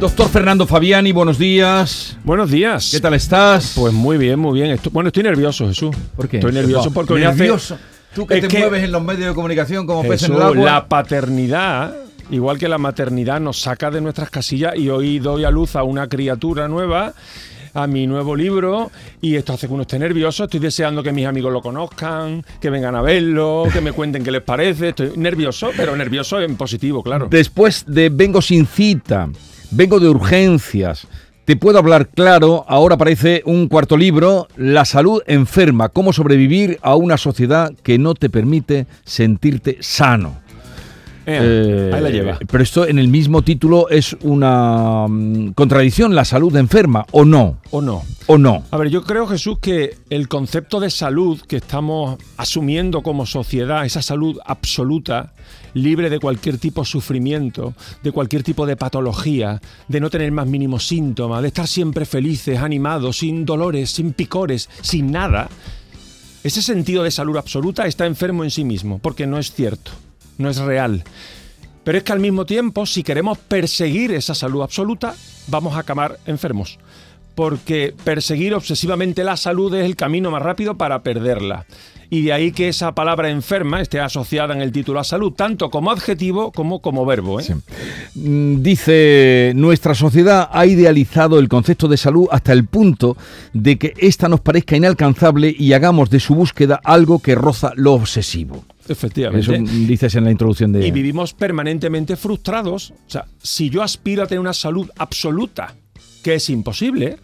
Doctor Fernando Fabiani, buenos días. Buenos días. ¿Qué tal estás? Pues muy bien, muy bien. Bueno, estoy nervioso, Jesús. ¿Por qué? Estoy nervioso porque hoy hace- nervioso. Tú que Es te que- mueves en los medios de comunicación como pez en Jesús, el agua. la paternidad, igual que la maternidad, nos saca de nuestras casillas y hoy doy a luz a una criatura nueva, a mi nuevo libro, y esto hace que uno esté nervioso. Estoy deseando que mis amigos lo conozcan, que vengan a verlo, que me cuenten qué les parece. Estoy nervioso, pero nervioso en positivo, claro. Después de Vengo sin cita, vengo de urgencias, te puedo hablar claro, ahora aparece un cuarto libro, La salud enferma, cómo sobrevivir a una sociedad que no te permite sentirte sano. Eh, ahí la lleva. Pero esto en el mismo título es una mm, contradicción, la salud enferma, ¿o no? ¿O no? ¿O no? A ver, yo creo, Jesús, que el concepto de salud que estamos asumiendo como sociedad, esa salud absoluta, libre de cualquier tipo de sufrimiento, de cualquier tipo de patología, de no tener más mínimo síntoma, de estar siempre felices, animados, sin dolores, sin picores, sin nada, ese sentido de salud absoluta está enfermo en sí mismo, porque no es cierto, no es real. Pero es que al mismo tiempo, si queremos perseguir esa salud absoluta, vamos a acabar enfermos. Porque perseguir obsesivamente la salud es el camino más rápido para perderla. Y de ahí que esa palabra enferma esté asociada en el título a salud, tanto como adjetivo como como verbo. ¿eh? Mm, Dice, nuestra sociedad ha idealizado el concepto de salud hasta el punto de que ésta nos parezca inalcanzable y hagamos de su búsqueda algo que roza lo obsesivo. Eso Efectivamente. dices en la introducción de... Y vivimos permanentemente frustrados. O sea, si yo aspiro a tener una salud absoluta, que es imposible,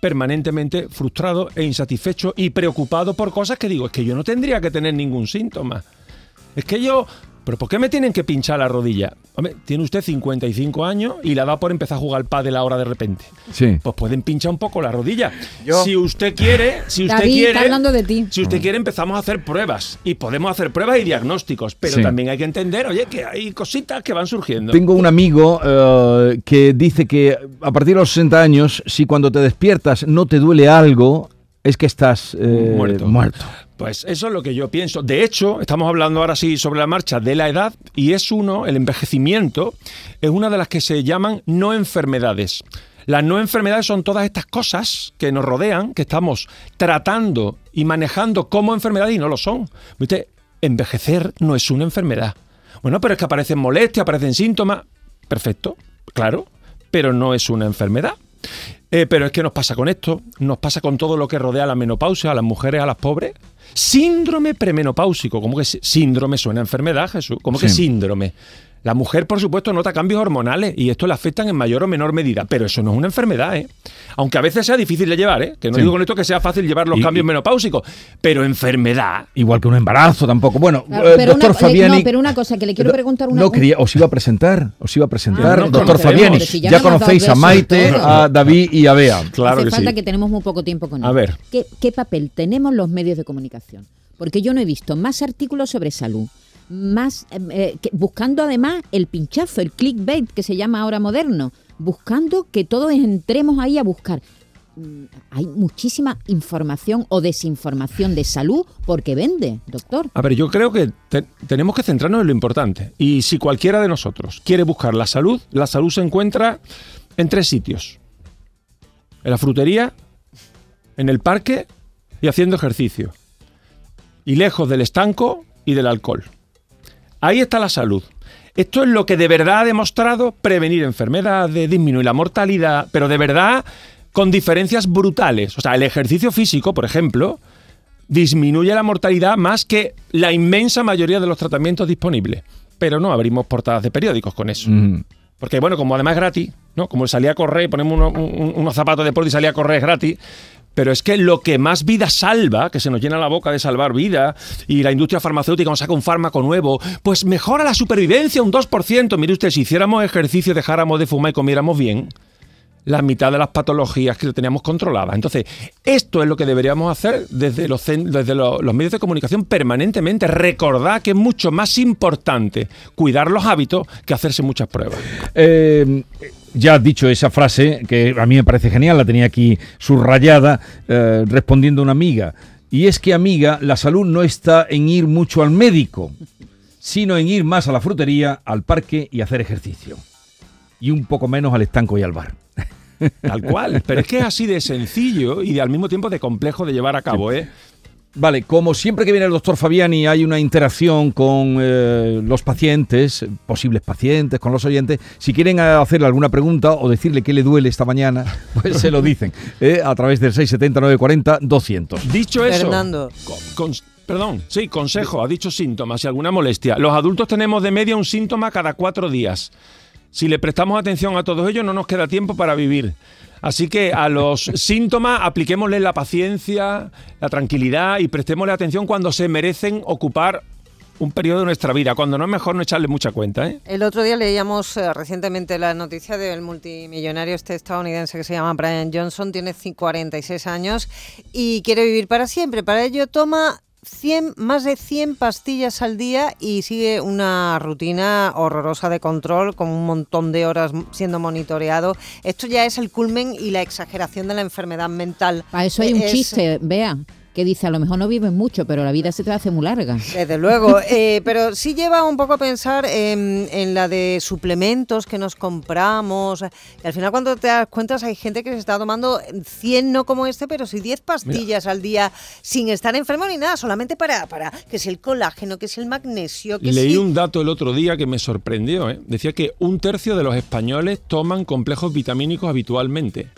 permanentemente frustrado e insatisfecho y preocupado por cosas que digo, es que yo no tendría que tener ningún síntoma. Es que yo... ¿Pero por qué me tienen que pinchar la rodilla? Hombre, tiene usted 55 años y la da por empezar a jugar al pádel ahora de repente. Sí. Pues pueden pinchar un poco la rodilla. Si usted quiere, si usted David, quiere, está hablando de ti. si usted quiere empezamos a hacer pruebas y podemos hacer pruebas y diagnósticos, pero Sí. también hay que entender, oye, que hay cositas que van surgiendo. Tengo un amigo eh, que dice que a partir de los 60 años, si cuando te despiertas no te duele algo, es que estás eh, Muerto. muerto. Pues eso es lo que yo pienso. De hecho, estamos hablando ahora sí sobre la marcha de la edad y es uno, el envejecimiento, es una de las que se llaman no enfermedades. Las no enfermedades son todas estas cosas que nos rodean, que estamos tratando y manejando como enfermedades y no lo son. ¿Viste? Envejecer no es una enfermedad. Bueno, pero es que aparecen molestias, aparecen síntomas. Perfecto, claro, pero no es una enfermedad. Eh, pero es que nos pasa con esto, nos pasa con todo lo que rodea a la menopausia, a las mujeres, a las pobres. Síndrome premenopáusico, ¿cómo que sí? síndrome suena a enfermedad, Jesús? ¿Cómo que Sí. síndrome? La mujer, por supuesto, nota cambios hormonales y esto le afectan en mayor o menor medida, pero eso no es una enfermedad, ¿eh? Aunque a veces sea difícil de llevar, ¿eh? Que no Sí. digo con esto que sea fácil llevar los Y- cambios y- menopáusicos, pero enfermedad. Igual que un embarazo tampoco. Bueno, Claro, eh, pero doctor una- Fabiani... no, pero una cosa, que le quiero preguntar una- No, quería, os iba a presentar, os iba a presentar. Ah, no doctor. Fabiani, si ya conocéis a Maite, a David y a Bea. Claro Hace que falta sí. que tenemos muy poco tiempo con él. A ver. ¿Qué, qué papel tenemos los medios de comunicación? Porque yo no he visto más artículos sobre salud, más eh, eh, que- buscando además el pinchazo, el clickbait que se llama ahora moderno, buscando que todos entremos ahí a buscar. Mm, Hay muchísima información o desinformación de salud porque vende, doctor. A ver, yo creo que te- tenemos que centrarnos en lo importante. Y si cualquiera de nosotros quiere buscar la salud, la salud se encuentra en tres sitios. En la frutería, en el parque y haciendo ejercicio. Y lejos del estanco y del alcohol. Ahí está la salud. Esto es lo que de verdad ha demostrado prevenir enfermedades, disminuir la mortalidad, pero de verdad con diferencias brutales. O sea, el ejercicio físico, por ejemplo, disminuye la mortalidad más que la inmensa mayoría de los tratamientos disponibles. Pero no abrimos portadas de periódicos con eso. Mm. Porque, bueno, como además es gratis, ¿no? Como salía a correr, ponemos uno- un- unos zapatos de deporte y salía a correr es gratis. Pero es que lo que más vida salva, que se nos llena la boca de salvar vida, y la industria farmacéutica nos saca un fármaco nuevo, pues mejora la supervivencia un 2%. Mire usted, si hiciéramos ejercicio, dejáramos de fumar y comiéramos bien, la mitad de las patologías que teníamos controladas. Entonces, esto es lo que deberíamos hacer desde los, desde los, medios de comunicación permanentemente. Recordar que es mucho más importante cuidar los hábitos que hacerse muchas pruebas. Eh, ya has dicho esa frase que a mí me parece genial, la tenía aquí subrayada eh, respondiendo a una amiga. Y es que, amiga, la salud no está en ir mucho al médico, sino en ir más a la frutería, al parque y hacer ejercicio. Y un poco menos al estanco y al bar. Tal cual. Pero es que es así de sencillo y de, al mismo tiempo de complejo de llevar a cabo, ¿eh? Vale, como siempre que viene el doctor Fabiani hay una interacción con eh, los pacientes, posibles pacientes, con los oyentes, si quieren hacerle alguna pregunta o decirle qué le duele esta mañana, pues se lo dicen eh, a través del 670-940-200. Dicho eso, Fernando. perdón, sí, consejo, ha dicho síntomas y alguna molestia. Los adultos tenemos de media un síntoma cada cuatro días. Si le prestamos atención a todos ellos no nos queda tiempo para vivir. Así que a los síntomas apliquémosle la paciencia, la tranquilidad y prestémosle atención cuando se merecen ocupar un periodo de nuestra vida, cuando no es mejor no echarle mucha cuenta. ¿eh? El otro día leíamos eh, recientemente la noticia del multimillonario este estadounidense que se llama Brian Johnson, tiene 46 años y quiere vivir para siempre. Para ello toma 100, más de 100 pastillas al día y sigue una rutina horrorosa de control con un montón de horas siendo monitoreado. Esto ya es el culmen y la exageración de la enfermedad mental. Para eso hay un chiste, vea que dice, a lo mejor no vives mucho, pero la vida se te hace muy larga. Desde luego, eh, pero sí lleva un poco a pensar en, la de suplementos que nos compramos. Y al final cuando te das cuenta hay gente que se está tomando 100, no como este, pero sí 10 pastillas al día sin estar enfermo ni nada, solamente para, para que es el colágeno, que es el magnesio. Que Leí un dato el otro día que me sorprendió. ¿eh? Decía que un tercio de los españoles toman complejos vitamínicos habitualmente.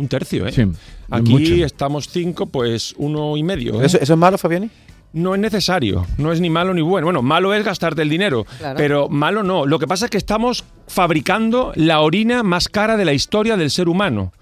Un tercio, ¿eh? Sí, Aquí estamos cinco, pues uno y medio. ¿eh? ¿Eso, es malo, Fabiani? No es necesario, no es ni malo ni bueno. Bueno, malo es gastarte el dinero, pero malo no. Lo que pasa es que estamos fabricando la orina más cara de la historia del ser humano,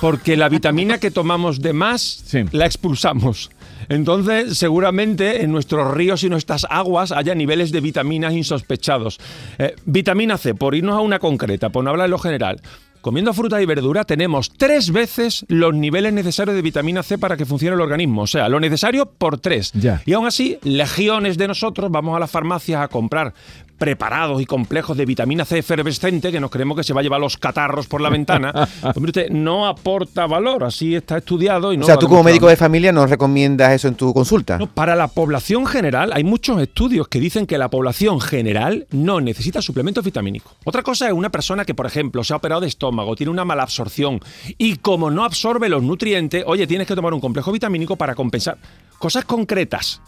porque la vitamina que tomamos de más la expulsamos. Entonces, seguramente en nuestros ríos y nuestras aguas haya niveles de vitaminas insospechados. Eh, vitamina C, por irnos a una concreta, por no hablar de lo general. Comiendo fruta y verdura tenemos tres veces los niveles necesarios de vitamina C para que funcione el organismo. O sea, lo necesario por tres. Y aún así, legiones de nosotros vamos a las farmacias a comprar preparados y complejos de vitamina C efervescente que nos creemos que se va a llevar los catarros por la ventana, hombre, no aporta valor, así está estudiado. Y no o sea, tú como médico de familia no recomiendas eso en tu consulta. No, para la población general hay muchos estudios que dicen que la población general no necesita suplementos vitamínicos. Otra cosa es una persona que, por ejemplo, se ha operado de estómago, tiene una mala absorción y como no absorbe los nutrientes, oye, tienes que tomar un complejo vitamínico para compensar. Cosas concretas.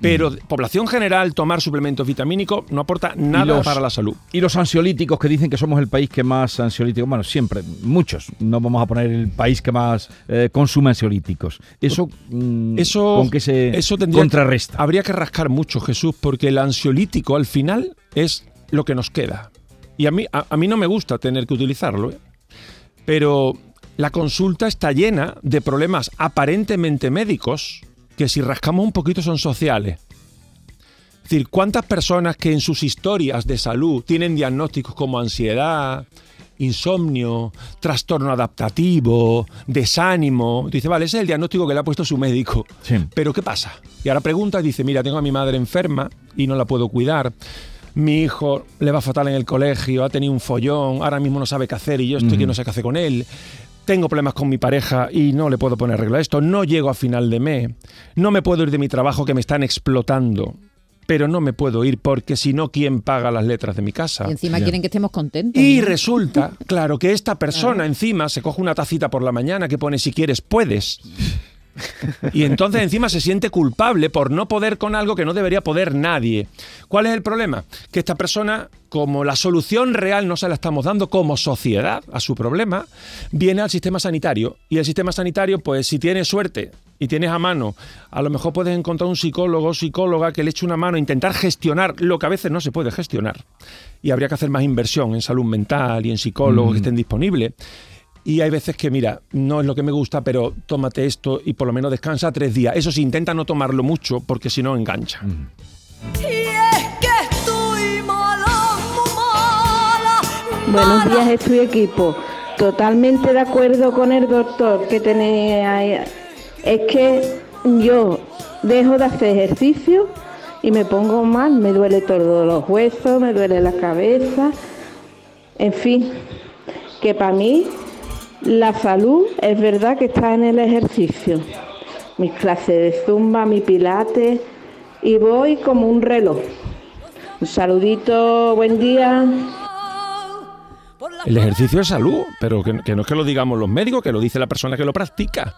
Pero población general, tomar suplementos vitamínicos no aporta nada para la salud. Y los ansiolíticos que dicen que somos el país que más ansiolíticos, bueno, siempre, muchos, no vamos a poner el país que más eh, consume ansiolíticos. Eso, mm, eso con qué se eso contrarresta. habría que rascar mucho, Jesús, porque el ansiolítico al final es lo que nos queda. Y a mí, a, mí no me gusta tener que utilizarlo, ¿eh? pero la consulta está llena de problemas aparentemente médicos que si rascamos un poquito son sociales. Es decir, ¿cuántas personas que en sus historias de salud tienen diagnósticos como ansiedad, insomnio, trastorno adaptativo, desánimo? Dice, vale, ese es el diagnóstico que le ha puesto su médico. Pero ¿qué pasa? Y ahora pregunta y dice, mira, tengo a mi madre enferma y no la puedo cuidar. Mi hijo le va fatal en el colegio, ha tenido un follón, ahora mismo no sabe qué hacer y yo estoy que no sé qué hacer con él tengo problemas con mi pareja y no le puedo poner regla a esto, no llego a final de mes, no me puedo ir de mi trabajo que me están explotando, pero no me puedo ir porque si no, ¿quién paga las letras de mi casa? Y encima quieren que estemos contentos. Y resulta, claro, que esta persona encima se coge una tacita por la mañana que pone si quieres, puedes. Y entonces encima se siente culpable por no poder con algo que no debería poder nadie. ¿Cuál es el problema? Que esta persona, como la solución real no se la estamos dando como sociedad a su problema, viene al sistema sanitario. Y el sistema sanitario, pues si tienes suerte y tienes a mano, a lo mejor puedes encontrar un psicólogo o psicóloga que le eche una mano a intentar gestionar lo que a veces no se puede gestionar. Y habría que hacer más inversión en salud mental y en psicólogos que estén disponibles. Y hay veces que, mira, no es lo que me gusta, pero tómate esto y por lo menos descansa tres días. Eso sí, intenta no tomarlo mucho porque si no engancha. Buenos días, estoy equipo. totalmente de acuerdo con el doctor que tenéis ahí. Es que yo dejo de hacer ejercicio y me pongo mal, me duele todos los huesos, me duele la cabeza, en fin, que para mí la salud es verdad que está en el ejercicio. Mis clases de zumba, mi pilates y voy como un reloj. Un saludito, buen día. El ejercicio es salud, pero que, que no es que lo digamos los médicos, que lo dice la persona que lo practica.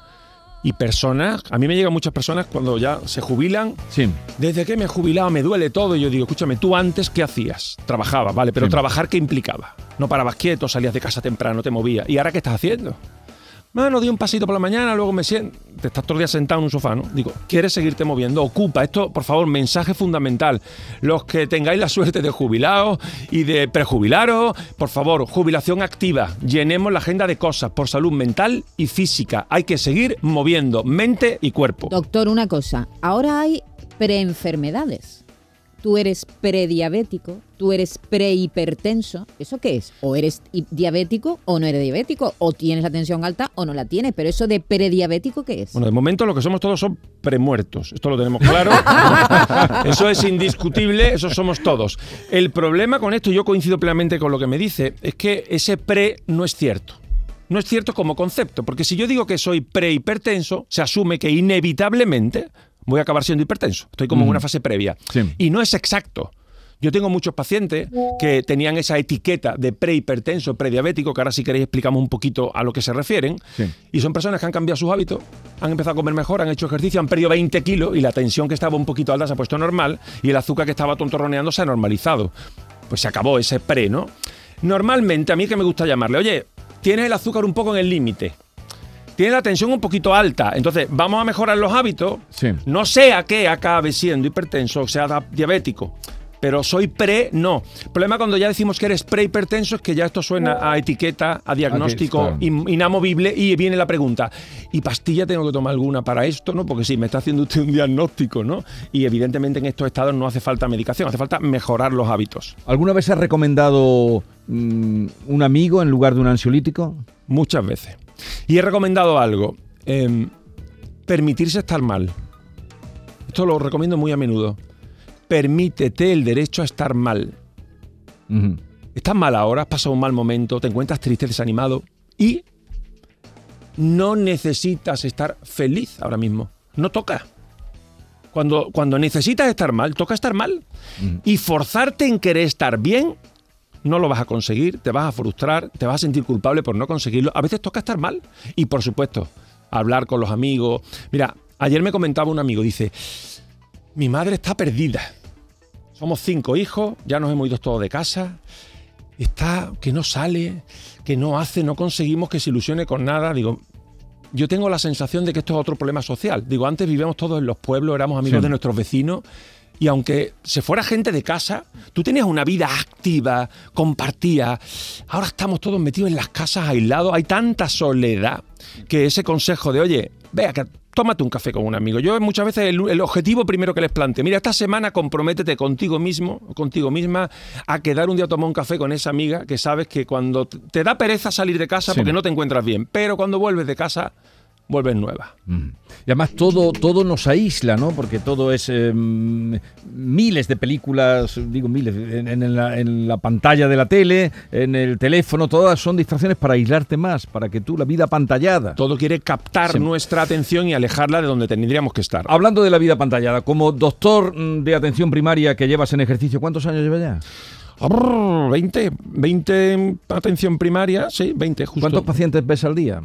Y personas, a mí me llegan muchas personas cuando ya se jubilan. Sí. Desde que me he jubilado me duele todo. Y yo digo, escúchame, tú antes, ¿qué hacías? Trabajabas, vale, pero Sí. trabajar, ¿qué implicaba? No parabas quieto, salías de casa temprano, te movías. ¿Y ahora qué estás haciendo? Bueno, di un pasito por la mañana, luego me siento. Te estás todo el día sentado en un sofá, ¿no? Digo, ¿quieres seguirte moviendo? Ocupa. Esto, por favor, mensaje fundamental. Los que tengáis la suerte de jubilaros y de prejubilaros, por favor, jubilación activa. Llenemos la agenda de cosas por salud mental y física. Hay que seguir moviendo mente y cuerpo. Doctor, una cosa. Ahora hay preenfermedades. Tú eres prediabético, tú eres prehipertenso. ¿Eso qué es? O eres diabético o no eres diabético. O tienes la tensión alta o no la tienes. Pero eso de prediabético, ¿qué es? Bueno, de momento lo que somos todos son premuertos. Esto lo tenemos claro. eso es indiscutible, eso somos todos. El problema con esto, yo coincido plenamente con lo que me dice, es que ese pre no es cierto. No es cierto como concepto, porque si yo digo que soy prehipertenso, se asume que inevitablemente voy a acabar siendo hipertenso. Estoy como en una fase previa. Sí. Y no es exacto. Yo tengo muchos pacientes que tenían esa etiqueta de prehipertenso, prediabético, que ahora si queréis explicamos un poquito a lo que se refieren. Sí. Y son personas que han cambiado sus hábitos, han empezado a comer mejor, han hecho ejercicio, han perdido 20 kilos y la tensión que estaba un poquito alta se ha puesto normal y el azúcar que estaba tontorroneando se ha normalizado. Pues se acabó ese pre, ¿no? Normalmente, a mí que me gusta llamarle, oye, tienes el azúcar un poco en el límite, tienes la tensión un poquito alta, entonces vamos a mejorar los hábitos, Sí. no sea que acabe siendo hipertenso o sea diabético. Pero soy pre, no. El problema cuando ya decimos que eres prehipertenso es que ya esto suena a etiqueta, a diagnóstico claro. inamovible y viene la pregunta, ¿y pastilla tengo que tomar alguna para esto? ¿no? Porque sí, me está haciendo usted un diagnóstico, ¿no? Y evidentemente en estos estados no hace falta medicación, hace falta mejorar los hábitos. ¿Alguna vez has recomendado mm, un amigo en lugar de un ansiolítico? Muchas veces. Y he recomendado algo, em, permitirse estar mal. Esto lo recomiendo muy a menudo. Permítete el derecho a estar mal. Estás mal ahora, has pasado un mal momento, te encuentras triste, desanimado y no necesitas estar feliz ahora mismo. No toca. Cuando, cuando necesitas estar mal, toca estar mal. Y forzarte en querer estar bien, no lo vas a conseguir, te vas a frustrar, te vas a sentir culpable por no conseguirlo. A veces toca estar mal. Y por supuesto, hablar con los amigos. Mira, ayer me comentaba un amigo, dice, mi madre está perdida. Somos cinco hijos, ya nos hemos ido todos de casa. Está que no sale, que no hace, no conseguimos que se ilusione con nada. Digo, yo tengo la sensación de que esto es otro problema social. Digo, antes vivíamos todos en los pueblos, éramos amigos Sí. de nuestros vecinos. Y aunque se fuera gente de casa, tú tenías una vida activa, compartía. Ahora estamos todos metidos en las casas aislados. Hay tanta soledad que ese consejo de, oye, vea, que tómate un café con un amigo. Yo muchas veces el, el objetivo primero que les planteo, mira, esta semana comprométete contigo mismo, contigo misma, a quedar un día a tomar un café con esa amiga que sabes que cuando te da pereza salir de casa Sí. porque no te encuentras bien, pero cuando vuelves de casa, vuelves nueva. Mm. Y además todo, todo nos aísla, ¿no? Porque todo es eh, mm, miles de películas, digo miles, en, en la, en la pantalla de la tele, en el teléfono, todas son distracciones para aislarte más, para que tú, la vida pantallada. Todo quiere captar Sí. nuestra atención y alejarla de donde tendríamos que estar. Hablando de la vida pantallada, como doctor mm, de atención primaria que llevas en ejercicio, ¿cuántos años llevas ya? Brrr, 20, 20 en atención primaria, sí, 20 justo. ¿Cuántos pacientes ves al día?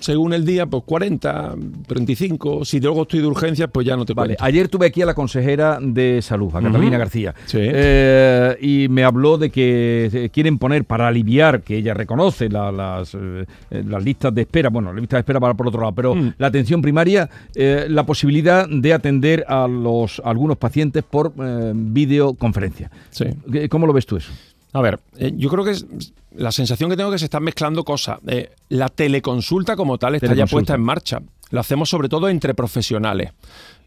Según el día, pues 40, 35. Si luego estoy de urgencias, pues ya no te Vale, cuento. ayer tuve aquí a la consejera de salud, a Catalina García, Sí. Eh, y me habló de que eh, quieren poner para aliviar, que ella reconoce la- las, eh, las listas de espera, bueno, la lista de espera para por otro lado, pero Mm. la atención primaria, eh, la posibilidad de atender a los a algunos pacientes por videoconferencia. Sí. ¿Qué- ¿Cómo lo ves tú eso? A ver, eh, yo creo que es, la sensación que tengo es que se están mezclando cosas. Eh, la teleconsulta como tal está ya puesta en marcha. Lo hacemos sobre todo entre profesionales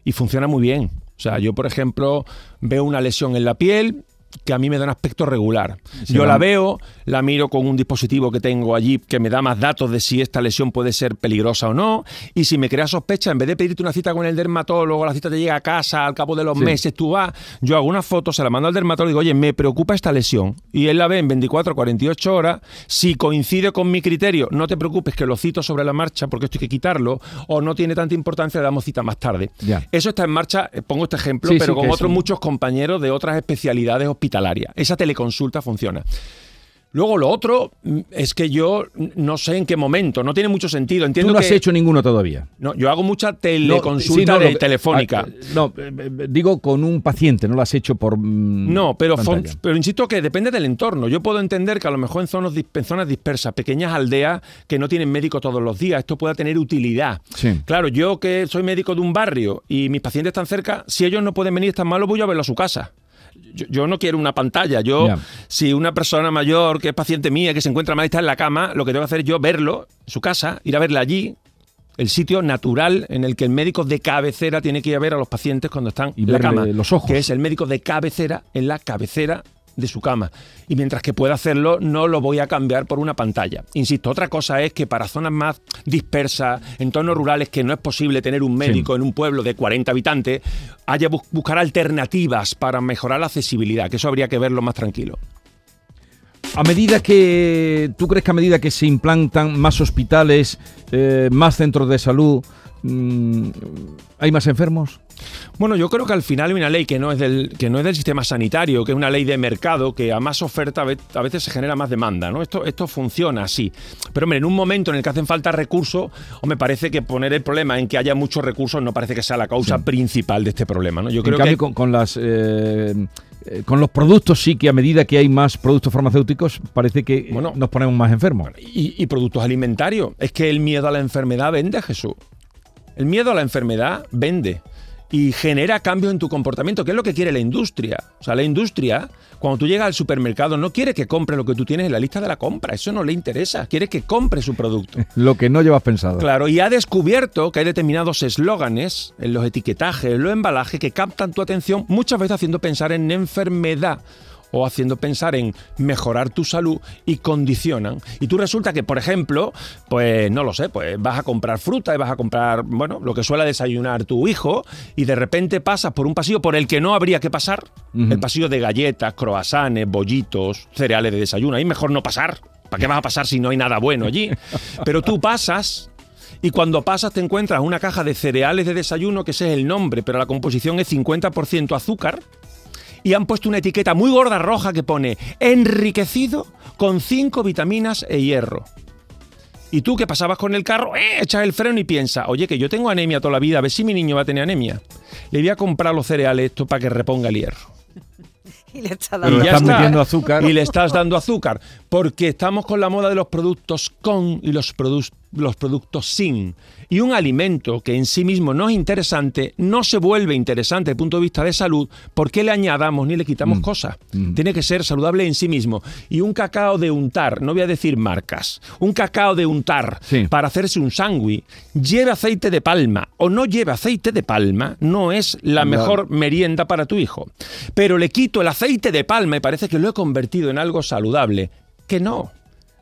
y funciona muy bien. O sea, yo, por ejemplo, veo una lesión en la piel, que a mí me da un aspecto regular. Yo la veo, la miro con un dispositivo que tengo allí que me da más datos de si esta lesión puede ser peligrosa o no. Y si me crea sospecha, en vez de pedirte una cita con el dermatólogo, la cita te llega a casa al cabo de los Sí. meses, tú vas, yo hago una foto, se la mando al dermatólogo y digo, oye, me preocupa esta lesión. Y él la ve en 24 o 48 horas. Si coincide con mi criterio, no te preocupes que lo cito sobre la marcha porque esto hay que quitarlo, o no tiene tanta importancia, le damos cita más tarde. Ya. Eso está en marcha, eh, pongo este ejemplo, Sí, pero con otros muchos compañeros de otras especialidades hospitalarias. Esa teleconsulta funciona. Luego lo otro mm, es que yo no sé en qué momento, no tiene mucho sentido. Tú Entiendo no has hecho ninguno todavía. no, yo hago mucha No, teleconsulta sí, no, de lo que- telefónica. ah, no, eh, eh, digo con un paciente, no lo has hecho por. mm, No, pero, pero insisto que depende del entorno. Yo puedo entender que a lo mejor en zonas, dis- en zonas dispersas, pequeñas aldeas que no tienen médico todos los días, esto pueda tener utilidad. Sí. Claro, yo que soy médico de un barrio y mis pacientes están cerca, si ellos no pueden venir, están malos, voy a verlo a su casa. Yo, yo no quiero una pantalla. Yo, si una persona mayor que es paciente mía, que se encuentra mal está en la cama, lo que tengo que hacer es yo verlo en su casa, ir a verla allí, el sitio natural en el que el médico de cabecera tiene que ir a ver a los pacientes cuando están Y en la cama. los ojos. Que es el médico de cabecera en la cabecera de su cama. Y mientras que pueda hacerlo, no lo voy a cambiar por una pantalla. Insisto, otra cosa es que para zonas más dispersas, entornos rurales, que no es posible tener un médico en un pueblo de 40 habitantes, haya bus- buscar alternativas para mejorar la accesibilidad, que eso habría que verlo más tranquilo. A medida que. ¿Tú crees que a medida que se implantan más hospitales, eh, más centros de salud, mm, hay más enfermos? Bueno, yo creo que al final hay una ley que no es del, que no es del sistema sanitario, que es una ley de mercado, que a más oferta a ve- a veces se genera más demanda, ¿no? Esto, esto funciona así. Pero hombre, en un momento en el que hacen falta recursos, o me parece que poner el problema en que haya muchos recursos no parece que sea la causa principal de este problema, ¿no? Yo en creo cambio, que con, con las. eh, eh, con los productos sí que a medida que hay más productos farmacéuticos parece que Bueno. nos ponemos más enfermos. y, y productos alimentarios. Es que el miedo a la enfermedad vende, Jesús. El miedo a la enfermedad vende y genera cambios en tu comportamiento, que es lo que quiere la industria. O sea, la industria, cuando tú llegas al supermercado, no quiere que compre lo que tú tienes en la lista de la compra. Eso no le interesa. Quiere que compre su producto. Lo que no llevas pensado. Claro, y ha descubierto que hay determinados eslóganes en los etiquetajes, en los embalajes, que captan tu atención, muchas veces haciendo pensar en enfermedad o haciendo pensar en mejorar tu salud y condicionan. Y tú resulta que, por ejemplo, pues no lo sé, pues vas a comprar fruta y vas a comprar, bueno, lo que suele desayunar tu hijo y de repente pasas por un pasillo por el que no habría que pasar, el pasillo de galletas, croissants, bollitos, cereales de desayuno. Ahí mejor no pasar. ¿Para qué vas a pasar si no hay nada bueno allí? Pero tú pasas y cuando pasas te encuentras una caja de cereales de desayuno, que ese es el nombre, pero la composición es 50% azúcar. Y han puesto una etiqueta muy gorda roja que pone enriquecido con 5 vitaminas e hierro. Y tú que pasabas con el carro, ¡eh! echas el freno y piensas, oye, que yo tengo anemia toda la vida, a ver si mi niño va a tener anemia. Le voy a comprar los cereales esto para que reponga el hierro. Y le está dando ya está. metiendo azúcar. Y le estás dando azúcar. Porque estamos con la moda de los productos con y los, produ- los productos sin. Y un alimento que en sí mismo no es interesante, no se vuelve interesante desde el punto de vista de salud porque le añadamos ni le quitamos Mm. cosas. Mm. Tiene que ser saludable en sí mismo. Y un cacao de untar, no voy a decir marcas, un cacao de untar Sí. para hacerse un sándwich, lleve aceite de palma o no lleve aceite de palma, no es la mejor merienda para tu hijo. Pero le quito el aceite de palma y parece que lo he convertido en algo saludable. Que no.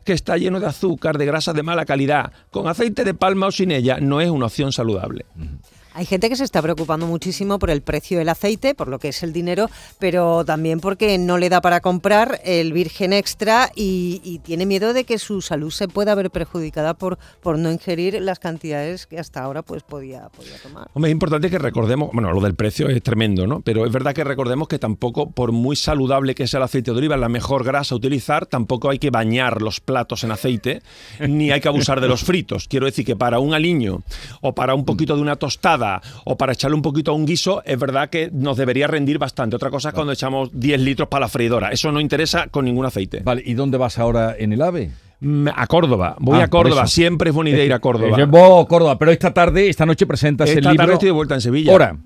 Que está lleno de azúcar, de grasas de mala calidad. Con aceite de palma o sin ella, no es una opción saludable. Hay gente que se está preocupando muchísimo por el precio del aceite, por lo que es el dinero, pero también porque no le da para comprar el virgen extra y, tiene miedo de que su salud se pueda ver perjudicada por, por no ingerir las cantidades que hasta ahora pues podía, podía tomar. Hombre, es importante que recordemos, bueno, lo del precio es tremendo, ¿no? Pero es verdad que recordemos que tampoco, por muy saludable que sea el aceite de oliva, la mejor grasa a utilizar, tampoco hay que bañar los platos en aceite, ni hay que abusar de los fritos. Quiero decir que para un aliño o para un poquito de una tostada o para echarle un poquito a un guiso, es verdad que nos debería rendir bastante. Otra cosa es cuando echamos 10 litros para la freidora. Eso no interesa con ningún aceite. Vale, ¿y dónde vas ahora en el AVE? Mm, A Córdoba, voy Ah, a Córdoba, siempre es buena idea ir a Córdoba. Eh, vos, Córdoba, pero esta tarde, esta noche presentas Esta el tarde libro. estoy de vuelta en Sevilla. Ahora,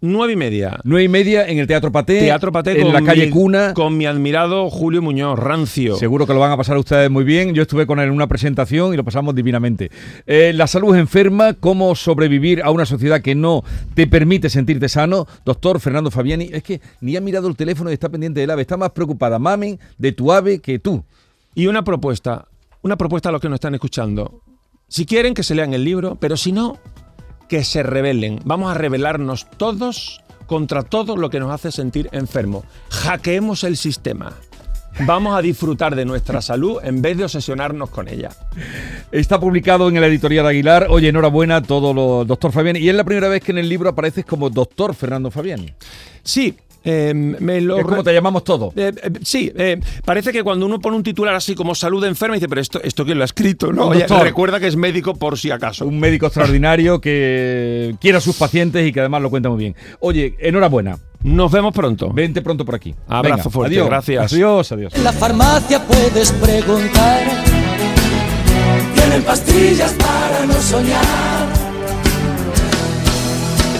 Nueve y media. Nueve y media en el Teatro Paté. Teatro Paté en la calle mi- Cuna. Con mi admirado Julio Muñoz, rancio. Seguro que lo van a pasar ustedes muy bien. Yo estuve con él en una presentación y lo pasamos divinamente. Eh, la salud enferma, cómo sobrevivir a una sociedad que no te permite sentirte sano. Doctor Fernando Fabiani, es que ni ha mirado el teléfono y está pendiente del ave. Está más preocupada, mami, de tu ave que tú. Y una propuesta, una propuesta a los que nos están escuchando. Si quieren que se lean el libro, pero si no, que se rebelen. Vamos a rebelarnos todos contra todo lo que nos hace sentir enfermos. Hackeemos el sistema. Vamos a disfrutar de nuestra salud en vez de obsesionarnos con ella. Está publicado en el editorial Aguilar. Oye, enhorabuena a todo lo doctor Fabiani. Y es la primera vez que en el libro apareces como doctor Fernando Fabiani. Sí, eh, me lo... Es como te llamamos todos. Eh, eh, sí, eh, parece que cuando uno pone un titular así como salud enferma, dice, pero esto, esto quién lo ha escrito, ¿no? Oye, recuerda que es médico por si acaso. Un médico extraordinario que quiere a sus pacientes y que además lo cuenta muy bien. Oye, enhorabuena. Nos vemos pronto. Vente pronto por aquí. Abrazo fuerte, adiós. gracias. Adiós, adiós. En la farmacia puedes preguntar. Tienen pastillas para no soñar.